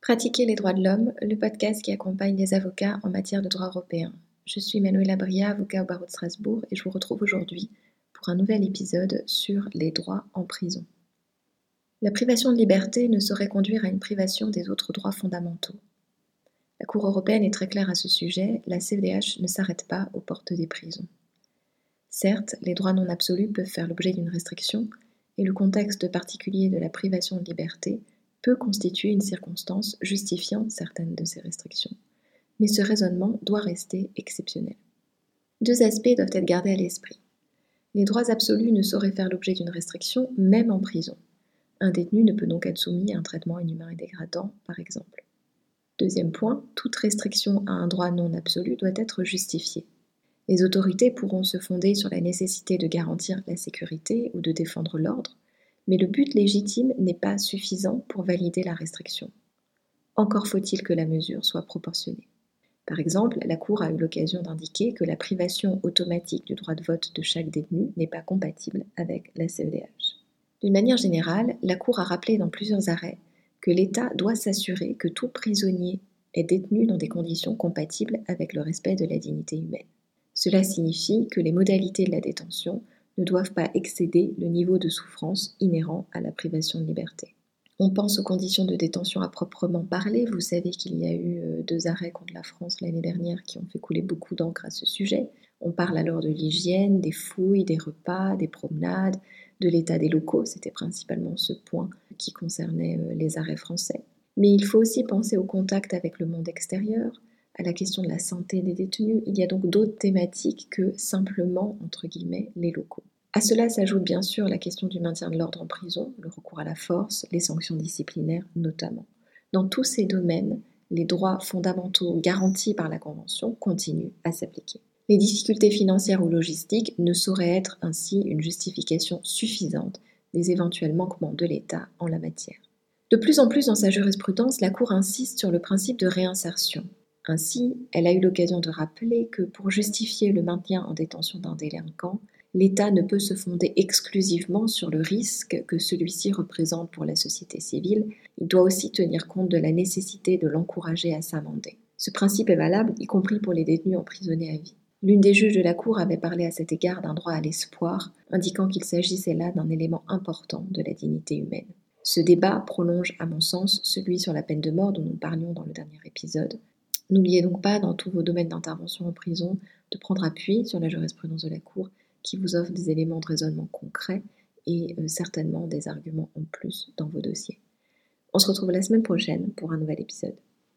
Pratiquer les droits de l'homme, le podcast qui accompagne les avocats en matière de droit européen. Je suis Manuela Bria, avocat au barreau de Strasbourg, et je vous retrouve aujourd'hui pour un nouvel épisode sur les droits en prison. La privation de liberté ne saurait conduire à une privation des autres droits fondamentaux. La Cour européenne est très claire à ce sujet, la CEDH ne s'arrête pas aux portes des prisons. Certes, les droits non absolus peuvent faire l'objet d'une restriction, et le contexte particulier de la privation de liberté peut constituer une circonstance justifiant certaines de ces restrictions. Mais ce raisonnement doit rester exceptionnel. Deux aspects doivent être gardés à l'esprit. Les droits absolus ne sauraient faire l'objet d'une restriction, même en prison. Un détenu ne peut donc être soumis à un traitement inhumain et dégradant, par exemple. Deuxième point, toute restriction à un droit non absolu doit être justifiée. Les autorités pourront se fonder sur la nécessité de garantir la sécurité ou de défendre l'ordre, mais le but légitime n'est pas suffisant pour valider la restriction. Encore faut-il que la mesure soit proportionnée. Par exemple, la Cour a eu l'occasion d'indiquer que la privation automatique du droit de vote de chaque détenu n'est pas compatible avec la CEDH. D'une manière générale, la Cour a rappelé dans plusieurs arrêts que l'État doit s'assurer que tout prisonnier est détenu dans des conditions compatibles avec le respect de la dignité humaine. Cela signifie que les modalités de la détention ne doivent pas excéder le niveau de souffrance inhérent à la privation de liberté. On pense aux conditions de détention à proprement parler. Vous savez qu'il y a eu euh, deux arrêts contre la France l'année dernière qui ont fait couler beaucoup d'encre à ce sujet. On parle alors de l'hygiène, des fouilles, des repas, des promenades, de l'état des locaux. C'était principalement ce point qui concernait euh, les arrêts français. Mais il faut aussi penser au contact avec le monde extérieur, à la question de la santé des détenus, il y a donc d'autres thématiques que simplement, entre guillemets, les locaux. À cela s'ajoute bien sûr la question du maintien de l'ordre en prison, le recours à la force, les sanctions disciplinaires notamment. Dans tous ces domaines, les droits fondamentaux garantis par la Convention continuent à s'appliquer. Les difficultés financières ou logistiques ne sauraient être ainsi une justification suffisante des éventuels manquements de l'État en la matière. De plus en plus dans sa jurisprudence, la Cour insiste sur le principe de réinsertion, ainsi, elle a eu l'occasion de rappeler que pour justifier le maintien en détention d'un délinquant, l'État ne peut se fonder exclusivement sur le risque que celui-ci représente pour la société civile, il doit aussi tenir compte de la nécessité de l'encourager à s'amender. Ce principe est valable y compris pour les détenus emprisonnés à vie. L'une des juges de la Cour avait parlé à cet égard d'un droit à l'espoir, indiquant qu'il s'agissait là d'un élément important de la dignité humaine. Ce débat prolonge, à mon sens, celui sur la peine de mort dont nous parlions dans le dernier épisode. N'oubliez donc pas, dans tous vos domaines d'intervention en prison, de prendre appui sur la jurisprudence de la Cour qui vous offre des éléments de raisonnement concrets et euh, certainement des arguments en plus dans vos dossiers. On se retrouve la semaine prochaine pour un nouvel épisode.